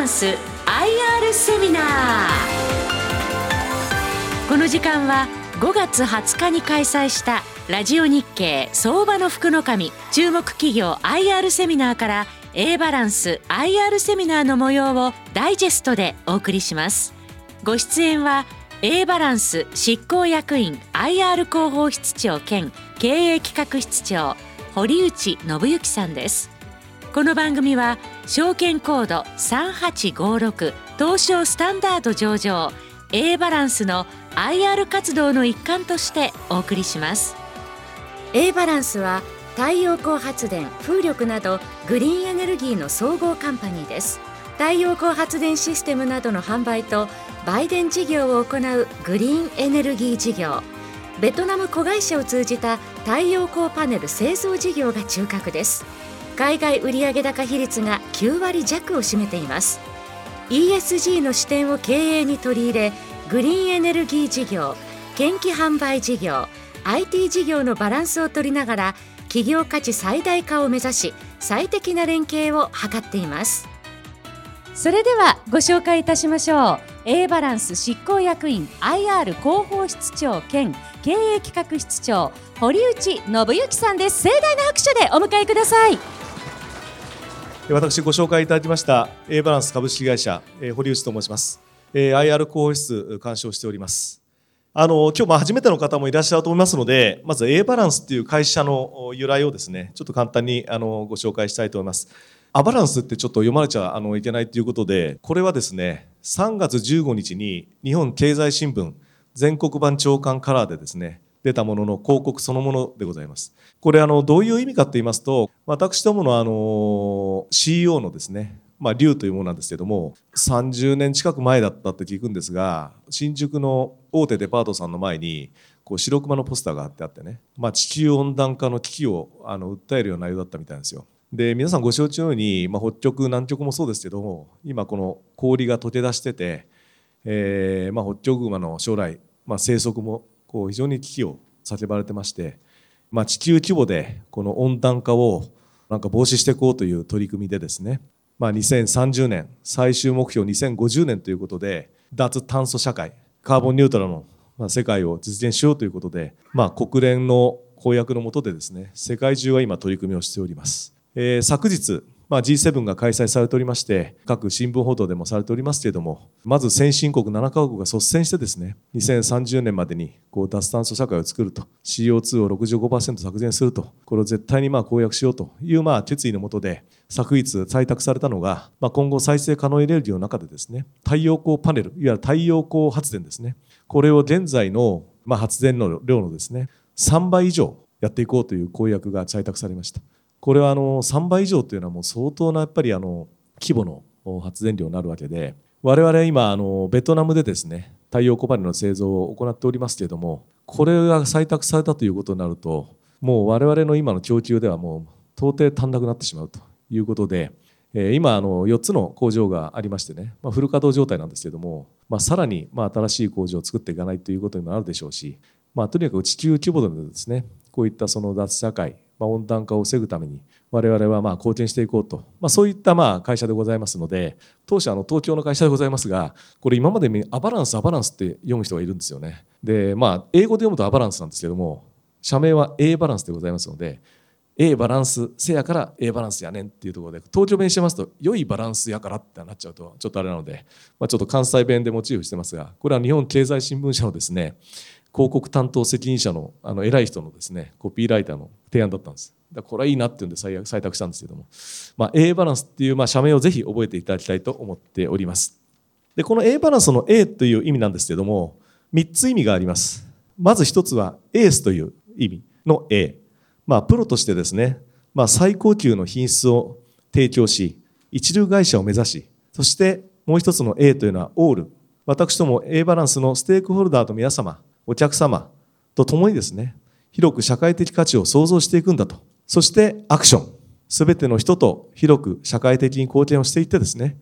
ランス IR セミナー。この時間は5月20日に開催したラジオ日経相場の福の神注目企業 IR セミナーから A バランス IR セミナーの模様をダイジェストでお送りします。ご出演は A バランス執行役員 IR 広報室長兼経営企画室長堀内信之さんです。この番組は証券コード3856東証スタンダード上場 A バランスの IR 活動の一環としてお送りします。A バランスは太陽光発電風力などグリーンエネルギーの総合カンパニーです。太陽光発電システムなどの販売と売電事業を行うグリーンエネルギー事業。ベトナム子会社を通じた太陽光パネル製造事業が中核です。海外売上高比率が9割弱を占めています。ESG の視点を経営に取り入れグリーンエネルギー事業研気販売事業 IT 事業のバランスを取りながら企業価値最大化を目指し最適な連携を図っています。それではご紹介いたしましょう。A バランス執行役員 IR 広報室長兼経営企画室長堀内信之さんです。盛大な拍手でお迎えください。私ご紹介いただきました A バランス株式会社堀内と申します IR 広報室監視をしておりますあの、今日ま初めての方もいらっしゃると思いますので、まず A バランスっていう会社の由来をですね、ちょっと簡単にあのご紹介したいと思います。アバランスってちょっと読まれちゃあのいけないということで、これはですね、3月15日に日本経済新聞全国版長官カラーでですね、出たものの広告そのものでございます。これあのどういう意味かと言いますと、私どものあの CEO のですね、まあ、竜というものなんですけども30年近く前だったって聞くんですが新宿の大手デパートさんの前にこう白熊のポスターが貼ってあってね、まあ、地球温暖化の危機をあの訴えるような内容だったみたいなんですよ。で皆さんご承知のように、まあ、北極南極もそうですけども今この氷が溶け出してて、えーまあ、北極熊の将来、まあ、生息もこう非常に危機を叫ばれてまして、まあ、地球規模でこの温暖化をなんか防止していこうという取り組みでですねまあ、2030年最終目標2050年ということで脱炭素社会カーボンニュートラルの世界を実現しようということで、まあ、国連の公約の下でですね世界中は今取り組みをしております、えー、昨日まあ、G7 が開催されておりまして、各新聞報道でもされておりますけれども、まず先進国7カ国が率先してですね、2030年までにこう脱炭素社会を作ると、CO2 を65%削減すると、これを絶対にまあ公約しようというまあ決意のもとで、昨日採択されたのが、まあ、今後再生可能エネルギーの中でですね、太陽光パネル、いわゆる太陽光発電ですね、これを現在のまあ発電の量のですね、3倍以上やっていこうという公約が採択されました。これはあの3倍以上というのはもう相当なやっぱりあの規模の発電量になるわけで我々今あのベトナムでですね太陽光パネルの製造を行っておりますけれどもこれが採択されたということになるともう我々の今の供給ではもう到底足んなくなってしまうということで今あの4つの工場がありましてね、まあ、フル稼働状態なんですけれども、まあ、さらにまあ新しい工場を作っていかないということにもなるでしょうし、まあ、とにかく地球規模でですねこういったその脱社会ま、温暖化を防ぐために我々はまあ貢献していこうと、まあ、そういったまあ会社でございますので当社の東京の会社でございますがこれ今までアバランスアバランスって読む人がいるんですよね。でまあ英語で読むとアバランスなんですけども社名は A バランスでございますので A バランスせやから A バランスやねんっていうところで東京弁してますと良いバランスやからってなっちゃうとちょっとあれなので、まあ、ちょっと関西弁でモチーフしてますがこれは日本経済新聞社のですね広告担当責任者のあの偉い人のですねコピーライターの提案だったんです。だこれはいいなっていうんで採択したんですけども、まあ、A バランスっていうまあ社名をぜひ覚えていただきたいと思っております。でこの A バランスの A という意味なんですけども3つ意味があります。まず1つはエースという意味の A。まあ、プロとしてですね、まあ、最高級の品質を提供し一流会社を目指しそしてもう一つの A というのはオール私ども A バランスのステークホルダーと皆様お客様と共にですね、広く社会的価値を創造していくんだと。そしてアクション。すべての人と広く社会的に貢献をしていってですね、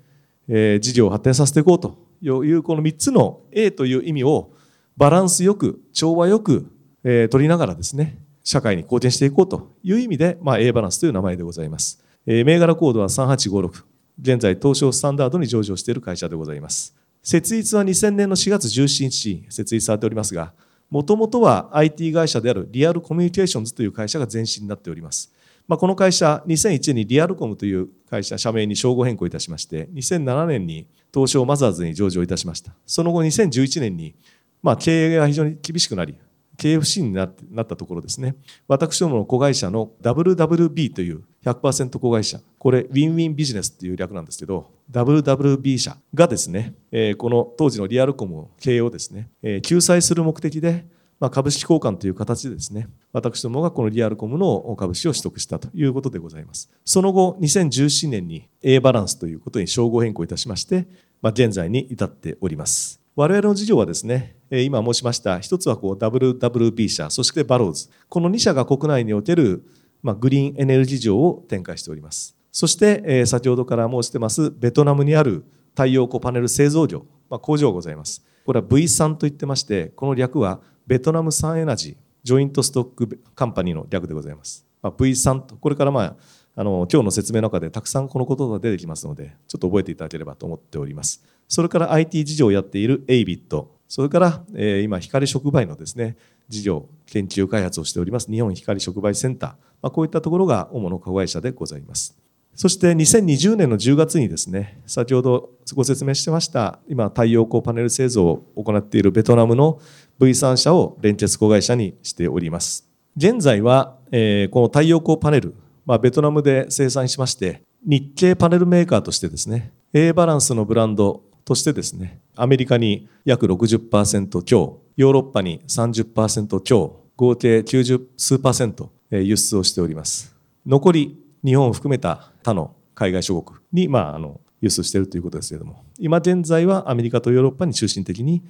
えー、事業を発展させていこうというこの3つの A という意味をバランスよく、調和よく、えー、取りながらですね、社会に貢献していこうという意味で、まあ、A バランスという名前でございます。えー、銘柄コードは3856。現在東証スタンダードに上場している会社でございます設立は2000年の4月17日に設立されておりますがもともとは IT 会社であるリアルコミュニケーションズという会社が前身になっておりますまあ、この会社、2001年にリアルコムという会社、社名に称号変更いたしまして、2007年に東証マザーズに上場いたしました。その後、2011年に、まあ、経営が非常に厳しくなり、経営不振になったところですね、私どもの子会社の WWB という100%子会社、これ、ウィンウィンビジネスっていう略なんですけど、WWB 社がですね、この当時のリアルコム経営をですね、救済する目的で、まあ、株式交換という形でですね、私どもがこのリアルコムの株式を取得したということでございます。その後、2017年に A バランスということに称号変更いたしまして、まあ、現在に至っております。我々の事業はですね、今申しました、一つはこう WWB 社、そしてバローズ。この2社が国内における、まあ、グリーンエネルギー事業を展開しております。そして、え先ほどから申してます、ベトナムにある太陽光パネル製造業、まあ、工場がございます。これは VSUN と言ってまして、この略は Vietnam Sunergy、Joint Stock Company の略でございます。まあ、V3 と、これからまあ、あの今日の説明の中でたくさんこの言葉が出てきますので、ちょっと覚えていただければと思っております。それから IT 事業をやっている ABIT、それから、えー、今、光触媒のですね、事業、研究開発をしております日本光触媒センター、まあ、こういったところが主の子会社でございます。そして2020年の10月にですね、先ほどご説明してました、今、太陽光パネル製造を行っているベトナムの V3 社を連結子会社にしております。現在は、えー、この太陽光パネル、まあ、ベトナムで生産しまして、日系パネルメーカーとしてですね、A バランスのブランドとしてですね、アメリカに約60%強、ヨーロッパに30%強、合計90数パーセント輸出をしております。残り日本を含めた他の海外諸国に、まあ、あの輸出しているということですけれども、今現在はアメリカとヨーロッパに中心的に、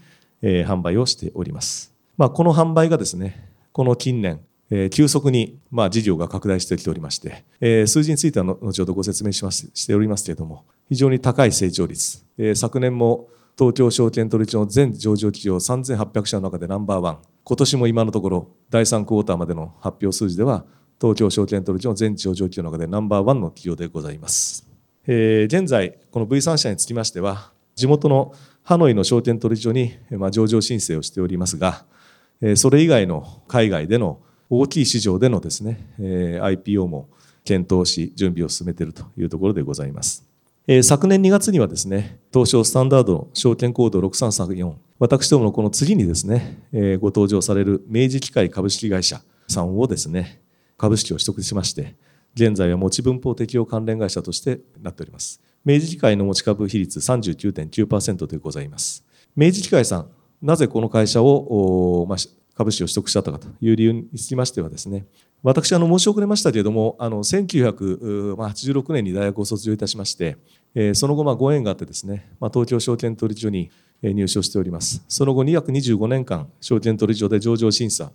えー、販売をしております。まあ、この販売がですね、この近年、えー、急速に、まあ、事業が拡大してきておりまして、えー、数字については後ほどご説明しますしておりますけれども、非常に高い成長率、えー、昨年も東京証券取引所の全上場企業3800社の中でナンバーワン、今年も今のところ第3クォーターまでの発表数字では東京証券取引所の全上場企業の中でナンバーワンの企業でございます。えー、現在、この V3 社につきましては、地元のハノイの証券取引所に、まあ、上場申請をしておりますが、えー、それ以外の海外での大きい市場でのですね、えー、IPO も検討し、準備を進めているというところでございます。えー、昨年2月にはですね、東証スタンダード証券コード6334、私どものこの次にですね、えー、ご登場される明治機械株式会社さんをですね、株式を取得しまして、現在は持ち分法適用関連会社としてなっております。明治機械の持ち株比率39.9%でございます。明治機械さん、なぜこの会社を、まあ、株式を取得したかという理由につきましてはですね、私、あの、申し遅れましたけれども、あの、1986年に大学を卒業いたしまして、えその後、まあ、ご縁があってですね、まあ、東京証券取引所に入所しております。その後、約25年間、証券取引所で上場審査、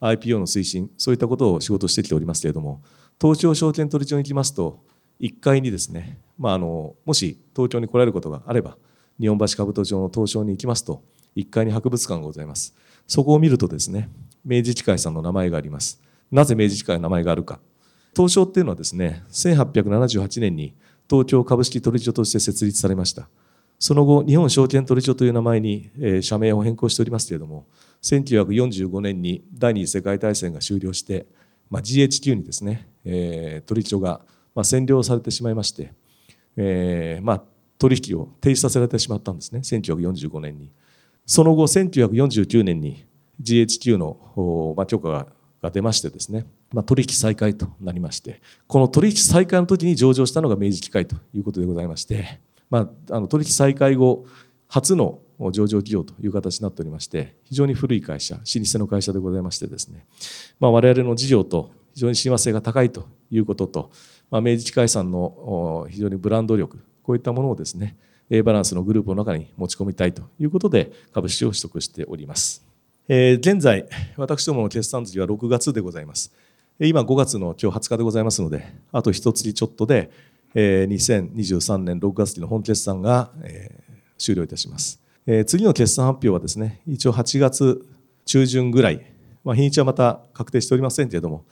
IPO の推進、そういったことを仕事してきておりますけれども、東京証券取引所に行きますと、1階にですね、まあ、あのもし東京に来られることがあれば、日本橋兜町の東証に行きますと、1階に博物館がございます。そこを見るとですね、明治機械さんの名前があります。なぜ明治機械の名前があるか。東証っていうのはですね、1878年に東京株式取引所として設立されました。その後、日本証券取引所という名前に、え社名を変更しておりますけれども、1945年に第二次世界大戦が終了して、まあ、GHQ にですね、えー、取引所が、まあ、占領されてしまいまして、えーまあ、取引を停止させられてしまったんですね1945年に。その後1949年に GHQ の、まあ、許可が出ましてですね、まあ、取引再開となりましてこの取引再開の時に上場したのが明治機械ということでございまして、まあ、あの取引再開後初の上場企業という形になっておりまして非常に古い会社老舗の会社でございましてですね、まあ、我々の事業と非常に親和性が高いということと、まあ、明治機械さんの非常にブランド力こういったものをですね A バランスのグループの中に持ち込みたいということで株式を取得しております、えー、現在私どもの決算月は6月でございます。今5月の今日20日でございますのであと一月ちょっとで2023年6月期の本決算が終了いたします。えー、次の決算発表はですね、一応8月中旬ぐらい、まあ、日にちはまた確定しておりませんけれども、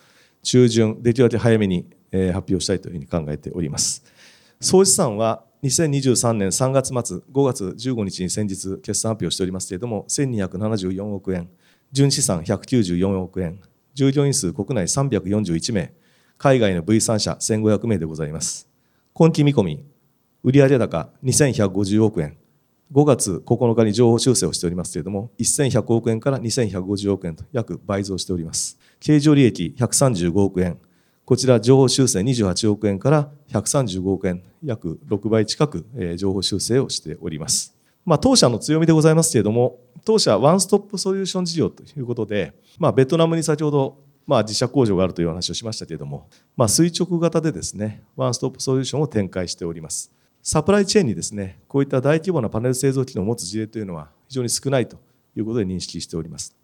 中旬、できるだけ早めに、えー、発表したいというふうに考えております。総資産は2023年3月末、5月15日に先日決算発表しておりますけれども、1274億円、純資産194億円、従業員数国内341名、海外の V3 社1500名でございます。今期見込み、売上高2150億円、5月9日に情報修正をしておりますけれども、1100億円から2150億円と約倍増しております。経常利益135億円、こちら情報修正28億円から135億円、約6倍近く情報修正をしております。まあ、当社の強みでございますけれども、当社ワンストップソリューション事業ということで、まあ、ベトナムに先ほどまあ、自社工場があるという話をしましたけれども、まあ、垂直型でですね、ワンストップソリューションを展開しております。サプライチェーンにですね、こういった大規模なパネル製造機能を持つ事例というのは非常に少ないということで認識しております。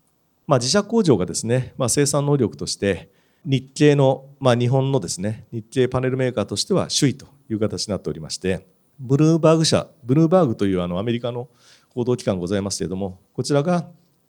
まあ、自社工場がですね、まあ、生産能力として日系の、まあ、日本のですね、日系パネルメーカーとしては首位という形になっておりまして、ブルーバーグ社、ブルーバーグというあのアメリカの報道機関ございますけれども、こちらが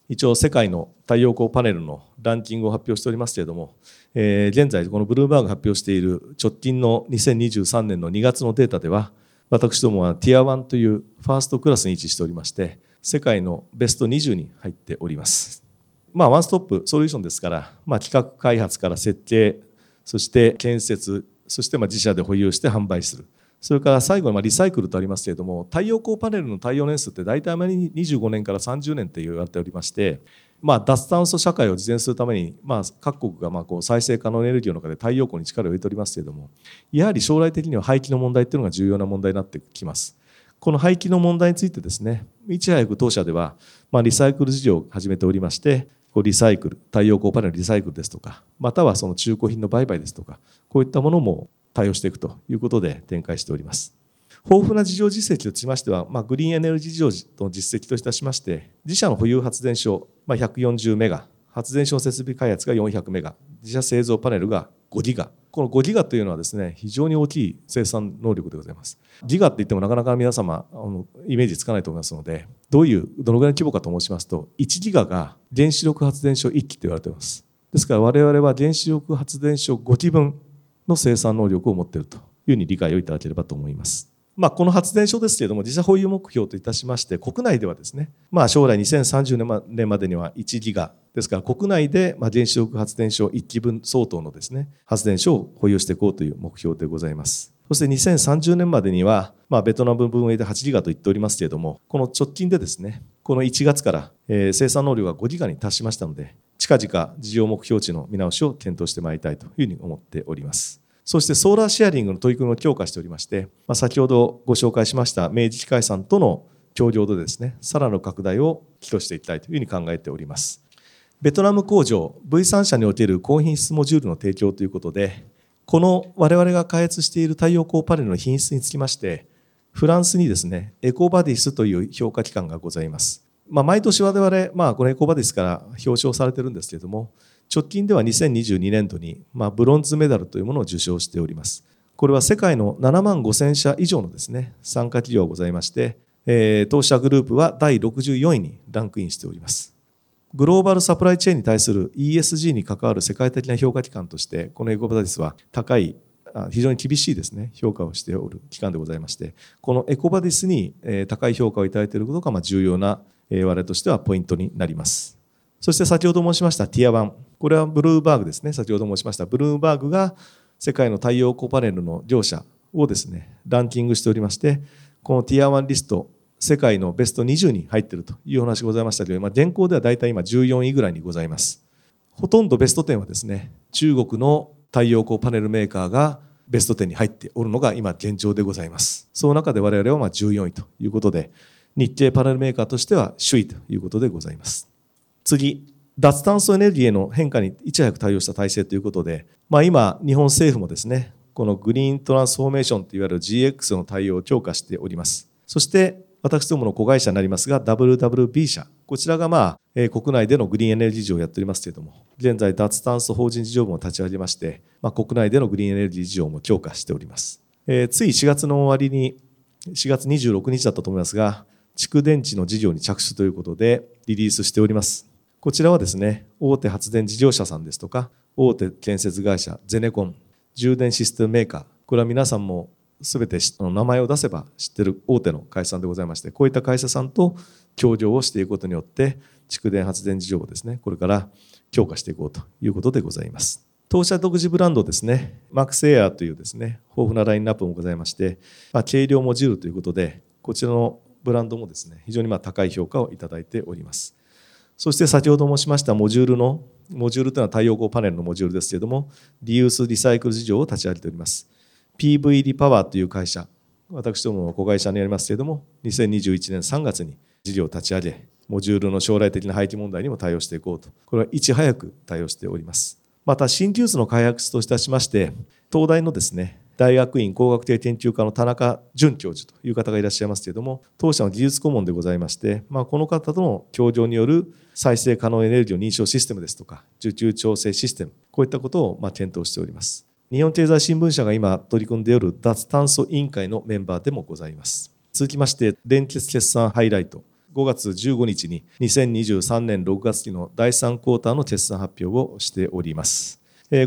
一応世界の太陽光パネルのランキングを発表しておりますけれども、えー、現在このブルーバーグ発表している直近の2023年の2月のデータでは、私どもはティア1というファーストクラスに位置しておりまして、世界のベスト20に入っております。まあ、ワンストップソリューションですから、まあ、企画開発から設計、そして建設、そしてま自社で保有して販売する。それから最後にリサイクルとありますけれども、太陽光パネルの耐用年数って大体あまり25年から30年って言われておりまして、まあ、脱炭素社会を実現するために、まあ、各国がまあこう再生可能エネルギーの中で太陽光に力を入れておりますけれどもやはり将来的には廃棄の問題っていうのが重要な問題になってきます。この廃棄の問題についてですねいち早く当社では、まあ、リサイクル事業を始めておりましてこうリサイクル太陽光パネルリサイクルですとかまたはその中古品の売買ですとかこういったものも対応していくということで展開しております。豊富な事業実績としましては、まあ、グリーンエネルギー事業の実績といたしまして、自社の保有発電所、まあ、140メガ、発電所設備開発が400メガ、自社製造パネルが5ギガ。この5ギガというのはですね、非常に大きい生産能力でございます。ギガって言ってもなかなか皆様、あのイメージつかないと思いますので、どういう、どのぐらいの規模かと申しますと、1ギガが原子力発電所1基と言われています。ですから我々は原子力発電所5基分の生産能力を持っているというふうに理解をいただければと思います。まあ、この発電所ですけれども、自社保有目標といたしまして、国内ではですね、まあ、将来2030年までには1ギガ、ですから国内で原子力発電所1基分相当のですね、発電所を保有していこうという目標でございます。そして2030年までには、まあ、ベトナム分営で8ギガと言っておりますけれども、この直近でですね、この1月から、生産能力が5ギガに達しましたので、近々事業目標値の見直しを検討してまいりたいというふうに思っております。そしてソーラーシェアリングの取り組みを強化しておりまして、まあ、先ほどご紹介しました明治機械さんとの協業でですね、さらなる拡大を寄与していきたいというふうに考えております。ベトナム工場 V3 社における高品質モジュールの提供ということで、この我々が開発している太陽光パネルの品質につきまして、フランスにですね、エコバディスという評価機関がございます。まあ、毎年我々、まあ、このエコバディスから表彰されてるんですけれども、直近では2022年度に、まあ、ブロンズメダルというものを受賞しております。これは世界の7万5000社以上のですね、参加企業がございまして、えー、当社グループは第64位にランクインしております。グローバルサプライチェーンに対する ESG に関わる世界的な評価機関として、このエコバディスは高い、非常に厳しいですね、評価をしておる機関でございまして、このエコバディスに高い評価をいただいていることが重要な我々としてはポイントになります。そして先ほど申しましたティア1。これはブルーバーグですね。先ほど申しました。ブルーバーグが世界の太陽光パネルの業者をですね、ランキングしておりまして、このティア1リスト、世界のベスト20に入っているというお話ございましたけど、まあ、現行では大体今14位ぐらいにございます。ほとんどベスト10はですね、中国の太陽光パネルメーカーがベスト10に入っておるのが今現状でございます。その中で我々はま14位ということで、日系パネルメーカーとしては首位ということでございます。次、脱炭素エネルギーへの変化にいち早く対応した体制ということで、まあ、今、日本政府もですね、このグリーントランスフォーメーションといわれる GX の対応を強化しております。そして、私どもの子会社になりますが、WWB 社。こちらがまあ、国内でのグリーンエネルギー事業をやっておりますけれども、現在脱炭素法人事業部も立ち上げまして、まあ、国内でのグリーンエネルギー事業も強化しております。えー、つい4月の終わりに、4月26日だったと思いますが、蓄電池の事業に着手ということでリリースしております。こちらはですね、大手発電事業者さんですとか、大手建設会社、ゼネコン、充電システムメーカー、これは皆さんもすべて名前を出せば知ってる大手の会社さんでございまして、こういった会社さんと協業をしていくことによって、蓄電発電事業をですね、これから強化していこうということでございます。当社独自ブランドですね、マックスエアというですね、豊富なラインナップもございまして、まあ、軽量モジュールということで、こちらのブランドもですね、非常にま高い評価をいただいております。そして先ほど申しましたモジュールの、モジュールというのは太陽光パネルのモジュールですけれども、リユースリサイクル事業を立ち上げております。PV リパワーという会社、私どもの子会社にありますけれども、2021年3月に事業を立ち上げ、モジュールの将来的な廃棄問題にも対応していこうと、これはいち早く対応しております。また、新技術の開発といたしまして、東大のですね、大学院工学系研究科の田中淳教授という方がいらっしゃいますけれども、当社の技術顧問でございまして、まあ、この方との協業による再生可能エネルギーの認証システムですとか、受注調整システム、こういったことをま検討しております。日本経済新聞社が今取り組んでおる脱炭素委員会のメンバーでもございます。続きまして、連結決算ハイライト。5月15日に2023年6月期の第3クォーターの決算発表をしております。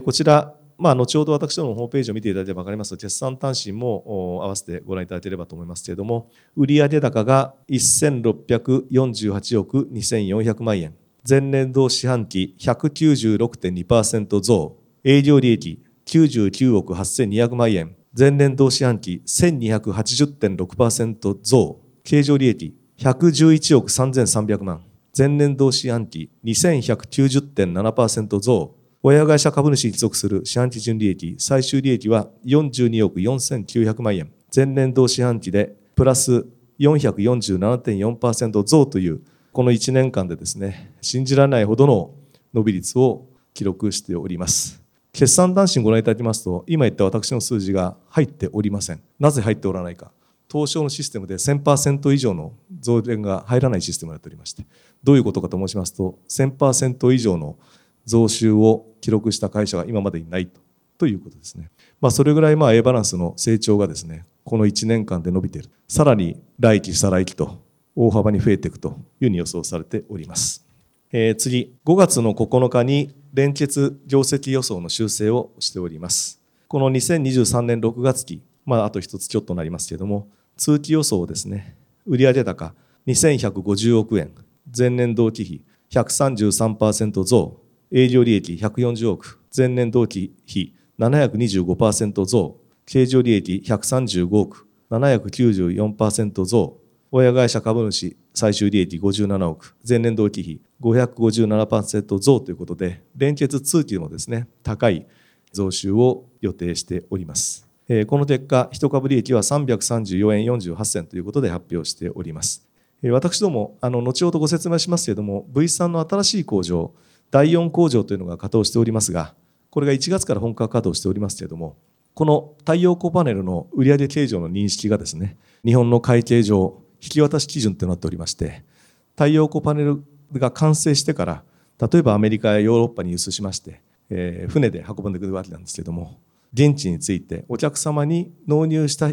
こちら、まあ、後ほど私どものホームページを見ていただければ分かります。と、決算単身も合わせてご覧いただければと思いますけれども、売上高が1648億2400万円、前年度四半期196.2%増、営業利益99億8200万円、前年同四半期1280.6%増、経常利益111億3300万、前年同四半期2190.7%増、親会社株主に属する四半期純利益、最終利益は42億4900万円、前年同四半期でプラス447.4%増という、この1年間でですね、信じられないほどの伸び率を記録しております。決算単身ご覧いただきますと、今言った私の数字が入っておりません。なぜ入っておらないか。東証のシステムで1000%以上の増減が入らないシステムになっておりまして、どういうことかと申しますと、1000%以上の増収を記録した会社が今までにないとということですね。まあ、それぐらいまあ A バランスの成長がですね、この1年間で伸びている。さらに来期、再来期と大幅に増えていくというふうに予想されております。えー、次、5月の9日に連結業績予想の修正をしております。この2023年6月期、まあ、あと一つちょっとなりますけれども、通期予想ですね、売上高2150億円、前年同期比133%増、営業利益140億、前年同期比725%増、経常利益135億、794%増、親会社株主最終利益57億、前年同期比557%増ということで、連結通期もですね、高い増収を予定しております。この結果、一株利益は334円48銭ということで発表しております。私ども、あの後ほどご説明しますけれども、V3 の新しい工場、第4工場というのが稼働しておりますが、これが1月から本格稼働しておりますけれども、この太陽光パネルの売上形状の認識がですね、日本の会計上、引き渡し基準となっておりまして、太陽光パネルが完成してから、例えばアメリカやヨーロッパに輸出しまして、えー、船で運んでくるわけなんですけれども、現地についてお客様に納入した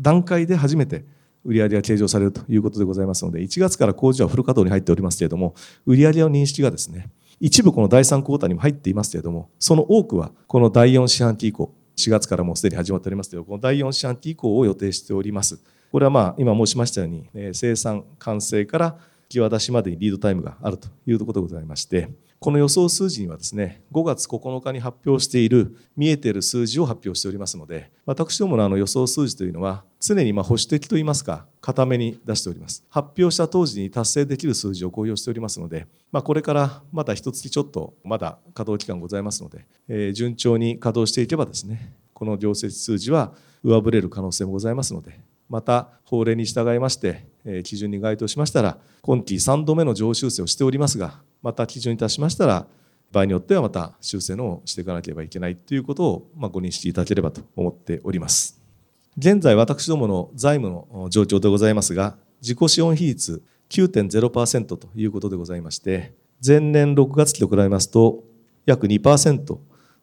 段階で初めて売上が計上されるということでございますので、1月から工場はフル稼働に入っておりますけれども、売上の認識がですね、一部この第3クォーターにも入っていますけれども、その多くはこの第4四半期以降、4月からもうすでに始まっておりますけど、この第4四半期以降を予定しております。これはまあ今申しましたように、生産完成から引き渡しまでにリードタイムがあるということでございまして、この予想数字にはですね、5月9日に発表している見えている数字を発表しておりますので、私どものあの予想数字というのは、常にま保守的といいますか、固めに出しております。発表した当時に達成できる数字を公表しておりますので、まあ、これからまた一月ちょっとまだ稼働期間ございますので、えー、順調に稼働していけばですね、この業績数字は上振れる可能性もございますので、また法令に従いまして、基準に該当しましたら、今期3度目の上修正をしておりますが、また基準に達しましたら、場合によってはまた修正のをしていかなければいけないということを、まご認識いただければと思っております。現在、私どもの財務の状況でございますが、自己資本比率9.0%ということでございまして、前年6月期と比べますと、約2%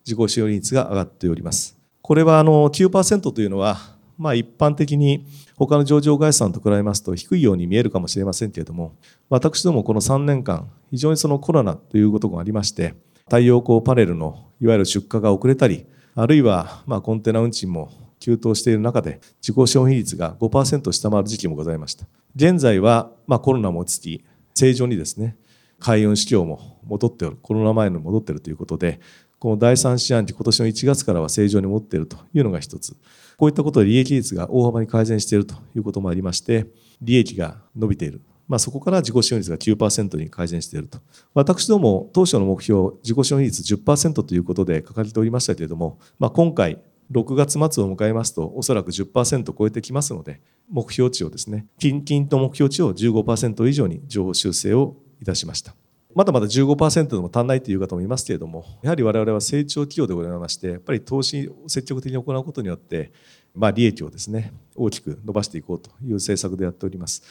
自己資本比率が上がっております。これはあの9%というのは、まあ、一般的に他の上場会社さんと比べますと低いように見えるかもしれませんけれども、私どもこの3年間、非常にそのコロナということがありまして、太陽光パネルのいわゆる出荷が遅れたり、あるいはまコンテナ運賃も急騰している中で、自己消費率が5%下回る時期もございました。現在は、ま、コロナも落ち着き、正常にですね、海運市況も戻っておる、コロナ前の戻っているということで、この第3四半期、今年の1月からは正常に戻っているというのが一つ。こういったことで利益率が大幅に改善しているということもありまして、利益が伸びている。まあ、そこから自己資本率が9%に改善していると。私ども、当初の目標、自己資本率10%ということで掲げておりましたけれども、まあ、今回、6月末を迎えますと、おそらく10%超えてきますので、目標値をですね、近々と目標値を15%以上に情報修正をいたしました。まだまだ15%でも足んないという方もいますけれども、やはり我々は成長企業でございまして、やっぱり投資を積極的に行うことによって、まあ、利益をですね、大きく伸ばしていこうという政策でやっております。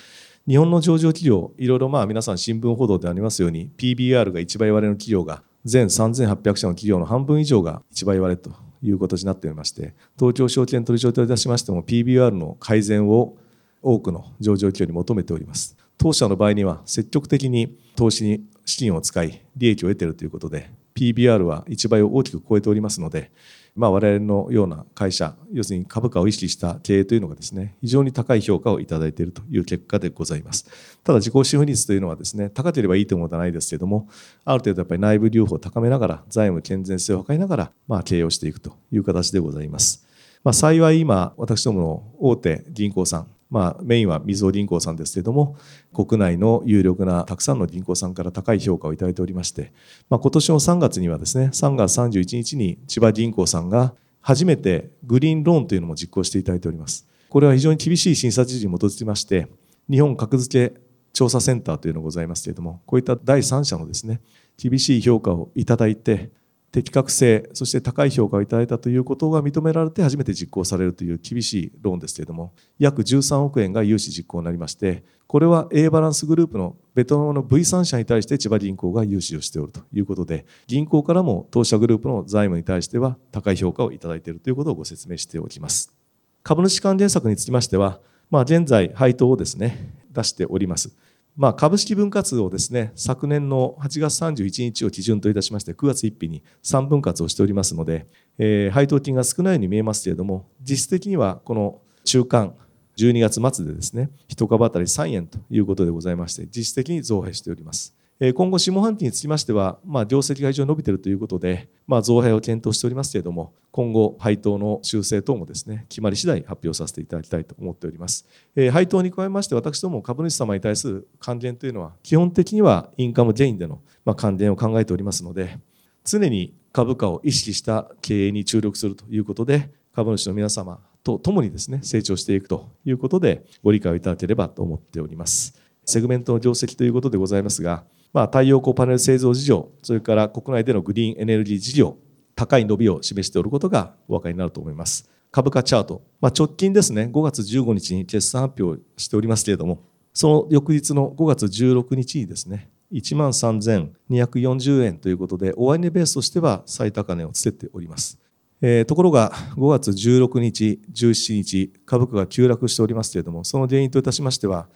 日本の上場企業、いろいろまあ皆さん新聞報道でありますように、PBR が1倍割れの企業が、全3800社の企業の半分以上が1倍割れという形になっておりまして、東京証券取引所といたしましても PBR の改善を多くの上場企業に求めております。当社の場合には積極的に投資に資金を使い利益を得ているということで PBR は1倍を大きく超えておりますので、まあ、我々のような会社要するに株価を意識した経営というのがですね非常に高い評価をいただいているという結果でございます。ただ自己資本率というのはですね高ければいいというものではないですけれどもある程度やっぱり内部留保を高めながら財務健全性を図りながら、まあ、経営をしていくという形でございます。まあ、幸い今私どもの大手銀行さんまあ、メインはみずほ銀行さんですけれども国内の有力なたくさんの銀行さんから高い評価をいただいておりまして、まあ、今年の3月にはですね3月31日に千葉銀行さんが初めてグリーンローンというのも実行していただいております。これは非常に厳しい審査知事に基づきまして日本格付け調査センターというのがございますけれどもこういった第三者のですね厳しい評価をいただいて適格性、そして高い評価をいただいたということが認められて初めて実行されるという厳しいローンですけれども、約13億円が融資実行になりまして、これは A バランスグループのベトナムの V3 社に対して千葉銀行が融資をしておるということで、銀行からも当社グループの財務に対しては高い評価をいただいているということをご説明しておきます。株主還元策につきましては、まあ、現在配当をですね、出しております。まあ、株式分割をですね昨年の8月31日を基準といたしまして9月1日に3分割をしておりますので、えー、配当金が少ないように見えますけれども実質的にはこの中間12月末でですね1株当たり3円ということでございまして実質的に増配しております。今後、下半期につきましては、まあ、業績が非常に伸びているということで、まあ、増配を検討しておりますけれども、今後、配当の修正等もですね、決まり次第発表させていただきたいと思っております。え、配当に加えまして、私ども株主様に対する還元というのは、基本的にはインカムゲインでの、まあ、還元を考えておりますので、常に株価を意識した経営に注力するということで、株主の皆様と共にですね、成長していくということで、ご理解をいただければと思っております。セグメントの業績ということでございますが、まあ、太陽光パネル製造事業、それから国内でのグリーンエネルギー事業、高い伸びを示しておることがお分かりになると思います。株価チャート、まあ、直近ですね、5月15日に決算発表しておりますけれども、その翌日の5月16日にですね、1万3240円ということで、終値ベースとしては最高値をつけております。えー、ところが5月16日、17日、株価が急落しておりますけれども、その原因といたしましては、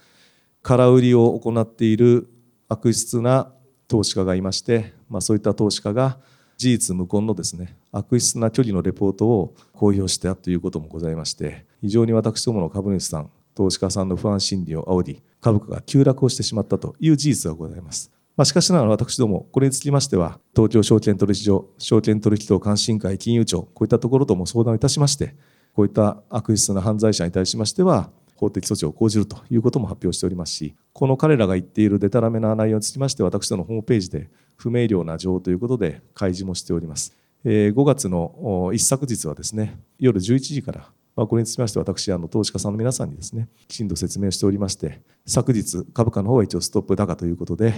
空売りを行っている悪質な投資家がいまして、まあ、そういった投資家が事実無根のですね悪質な距離のレポートを公表したということもございまして非常に私どもの株主さん投資家さんの不安心理を煽り株価が急落をしてしまったという事実がございます。まあ、しかしながら私どもこれにつきましては東京証券取引所証券取引等監視委員会金融庁こういったところとも相談いたしましてこういった悪質な犯罪者に対しましては法的措置を講じるということも発表しておりますし、この彼らが言っているデタラメな内容につきまして、私どのホームページで不明瞭な情報ということで開示もしております。5月の一昨日はですね、夜11時から、ま、これにつきまして私、投資家さんの皆さんにですね、きちんと説明しておりまして、昨日株価の方は一応ストップ高ということで、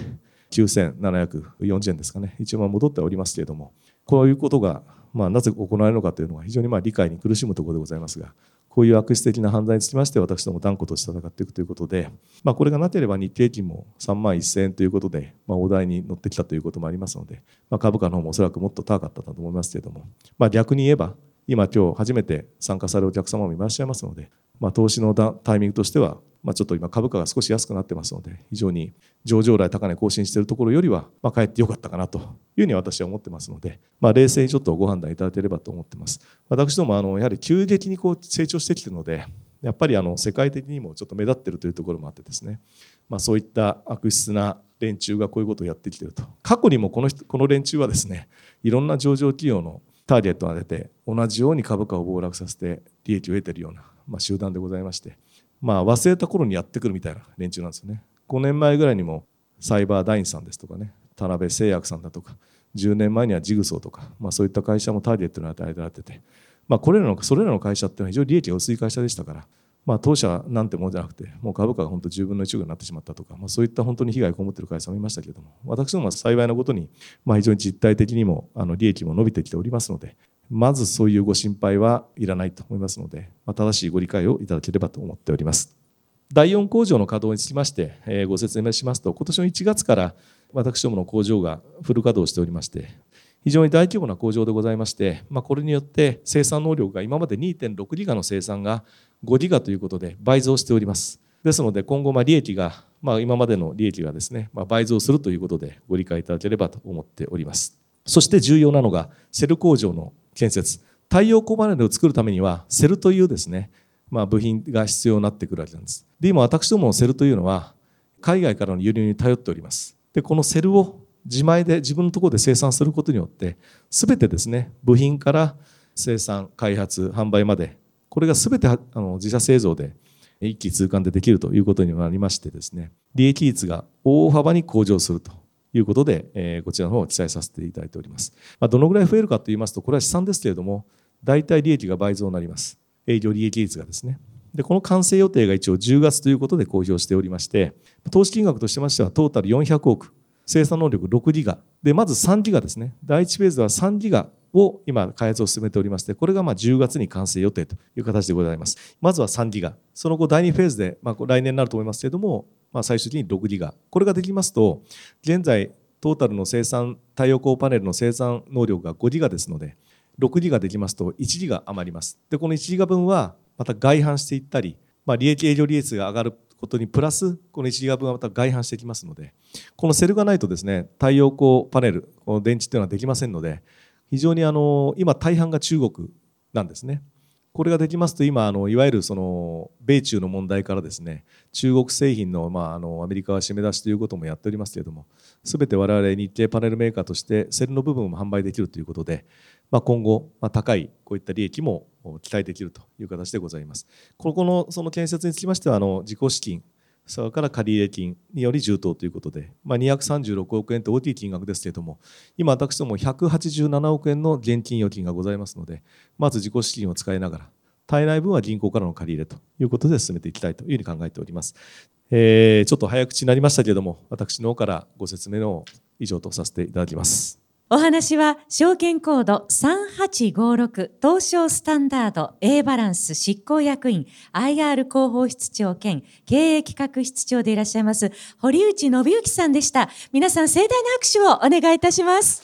9740円ですかね、一応戻っておりますけれども、こういうことが、まあ、なぜ行われるのかというのは非常にまあ理解に苦しむところでございますが、こういう悪質的な犯罪につきまして私ども断固として戦っていくということで、まあ、これがなければ日経金も3万1000円ということで、まあ、お題に乗ってきたということもありますので、まあ、株価の方もおそらくもっと高かったと思いますけれども、まあ、逆に言えば今今日初めて参加されるお客様もいらっしゃいますので、まあ、投資のタイミングとしてはまあ、ちょっと今株価が少し安くなってますので非常に上場来高値更新しているところよりは、まあ、かえってよかったかなというふうに私は思ってますので、まあ、冷静にちょっとご判断いただければと思ってます。私どもあのやはり急激にこう成長してきているのでやっぱりあの世界的にもちょっと目立っているというところもあってですね、まあ、そういった悪質な連中がこういうことをやってきていると。過去にもこの人この連中はですねいろんな上場企業のターゲットが出て同じように株価を暴落させて利益を得てるような、まあ、集団でございましてまあ、忘れた頃にやってくるみたいな連中なんですよね。5年前ぐらいにもサイバーダインさんですとかね、田辺製薬さんだとか、10年前にはジグソーとか、まあ、そういった会社もターゲットに与えられてて、まあ、これらのそれらの会社っていうのは非常に利益が薄い会社でしたから、まあ、当社なんてものじゃなくて、もう株価が本当10分の1ぐらいになってしまったとか、まあ、そういった本当に被害を被っている会社もいましたけれども、私どもは幸いなことに、まあ、非常に実体的にもあの利益も伸びてきておりますので、まずそういうご心配はいらないと思いますので、まあ、正しいご理解をいただければと思っております。第4工場の稼働につきまして、えご説明しますと、今年の1月から私どもの工場がフル稼働しておりまして、非常に大規模な工場でございまして、まあ、これによって生産能力が今まで2.6ギガの生産が5ギガということで倍増しております。ですので今後ま利益が、まあ、今までの利益がですね、まあ、倍増するということでご理解いただければと思っております。そして重要なのがセル工場の建設。太陽光パネルを作るためにはセルというですね、まあ、部品が必要になってくるわけなんです。で今私どものセルというのは海外からの輸入に頼っております。でこのセルを自前で自分のところで生産することによって全てですね部品から生産開発販売までこれが全てあの自社製造で一気通貫でできるということになりましてですね利益率が大幅に向上するということで、えー、こちらの方を記載させていただいております。まあ、どのぐらい増えるかといいますとこれは試算ですけれども大体利益が倍増になります。営業利益率がですね。で、この完成予定が一応10月ということで公表しておりまして、投資金額としましてはトータル400億、生産能力6ギガ。で、まず3ギガですね。第1フェーズは3ギガを今開発を進めておりまして、これがまあ10月に完成予定という形でございます。まずは3ギガ。その後第2フェーズで、まあ来年になると思いますけれども、まあ最終的に6ギガ。これができますと、現在トータルの生産、太陽光パネルの生産能力が5ギガですので、6ギガできますと1ギガ余ります。で、この1ギガ分はまた外販していったり、まあ、利益営業利益が上がることにプラスこの1ギガ分はまた外反していきますのでこのセルがないとですね太陽光パネルこの電池っていうのはできませんので非常にあの今大半が中国なんですね。これができますと今あのいわゆるその米中の問題からですね中国製品の,、まあ、あのアメリカは締め出しということもやっておりますけれどもすべて我々日系パネルメーカーとしてセルの部分も販売できるということで、まあ、今後、まあ、高いこういった利益も期待できるという形でございます。ここのその建設につきましてはあの自己資金それから借入金により充当ということで、まあ、236億円と大きい金額ですけれども、今私ども187億円の現金預金がございますので、まず自己資金を使いながら、体内分は銀行からの借り入れということで進めていきたいというふうに考えております。えー、ちょっと早口になりましたけれども、私の方からご説明の以上とさせていただきます。お話は証券コード3856東証スタンダード A バランス執行役員 IR 広報室長兼経営企画室長でいらっしゃいます堀内信之さんでした。皆さん盛大な拍手をお願いいたします。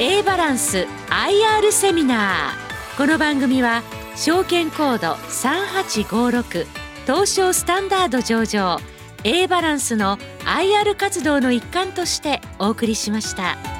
A バランス IR セミナーこの番組は証券コード3856東証スタンダード上場 A バランスの IR 活動の一環としてお送りしました。